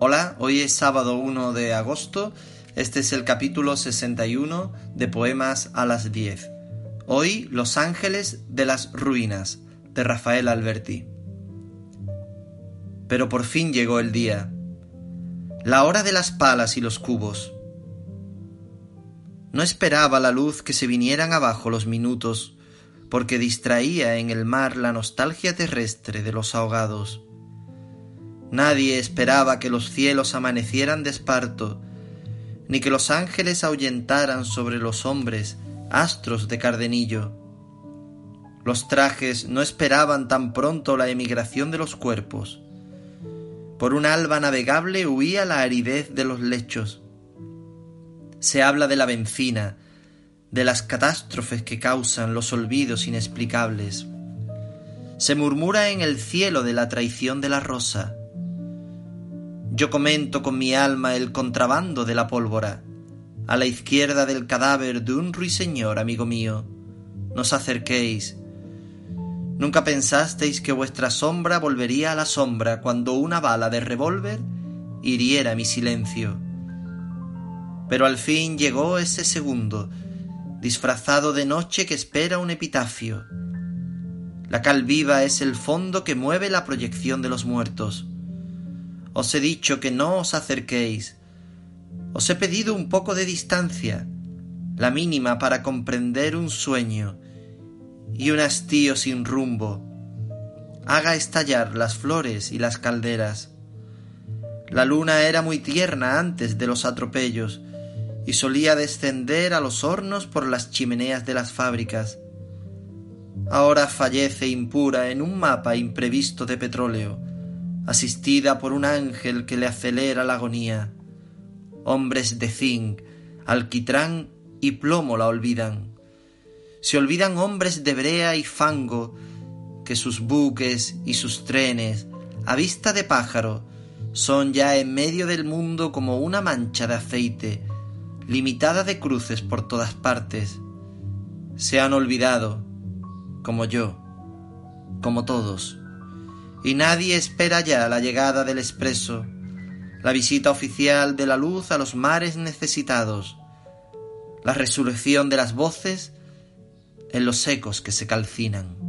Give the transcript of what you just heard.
Hola, hoy es sábado 1 de agosto. Este es el capítulo 61 de Poemas a las 10. Hoy Los Ángeles de las Ruinas, de Rafael Alberti. Pero por fin llegó el día, la hora de las palas y los cubos. No esperaba la luz que se vinieran abajo los minutos, porque distraía en el mar la nostalgia terrestre de los ahogados. Nadie esperaba que los cielos amanecieran de esparto, ni que los ángeles ahuyentaran sobre los hombres astros de cardenillo. Los trajes no esperaban tan pronto la emigración de los cuerpos. Por un alba navegable huía la aridez de los lechos. Se habla de la bencina, de las catástrofes que causan los olvidos inexplicables. Se murmura en el cielo de la traición de la rosa, yo comento con mi alma el contrabando de la pólvora. A la izquierda del cadáver de un ruiseñor, amigo mío, nos acerquéis. Nunca pensasteis que vuestra sombra volvería a la sombra cuando una bala de revólver hiriera mi silencio. Pero al fin llegó ese segundo, disfrazado de noche que espera un epitafio. La cal viva es el fondo que mueve la proyección de los muertos. Os he dicho que no os acerquéis. Os he pedido un poco de distancia, la mínima para comprender un sueño y un hastío sin rumbo. Haga estallar las flores y las calderas. La luna era muy tierna antes de los atropellos y solía descender a los hornos por las chimeneas de las fábricas. Ahora fallece impura en un mapa imprevisto de petróleo asistida por un ángel que le acelera la agonía. Hombres de zinc, alquitrán y plomo la olvidan. Se olvidan hombres de brea y fango, que sus buques y sus trenes, a vista de pájaro, son ya en medio del mundo como una mancha de aceite, limitada de cruces por todas partes. Se han olvidado, como yo, como todos y nadie espera ya la llegada del expreso, la visita oficial de la luz a los mares necesitados, la resurrección de las voces en los ecos que se calcinan.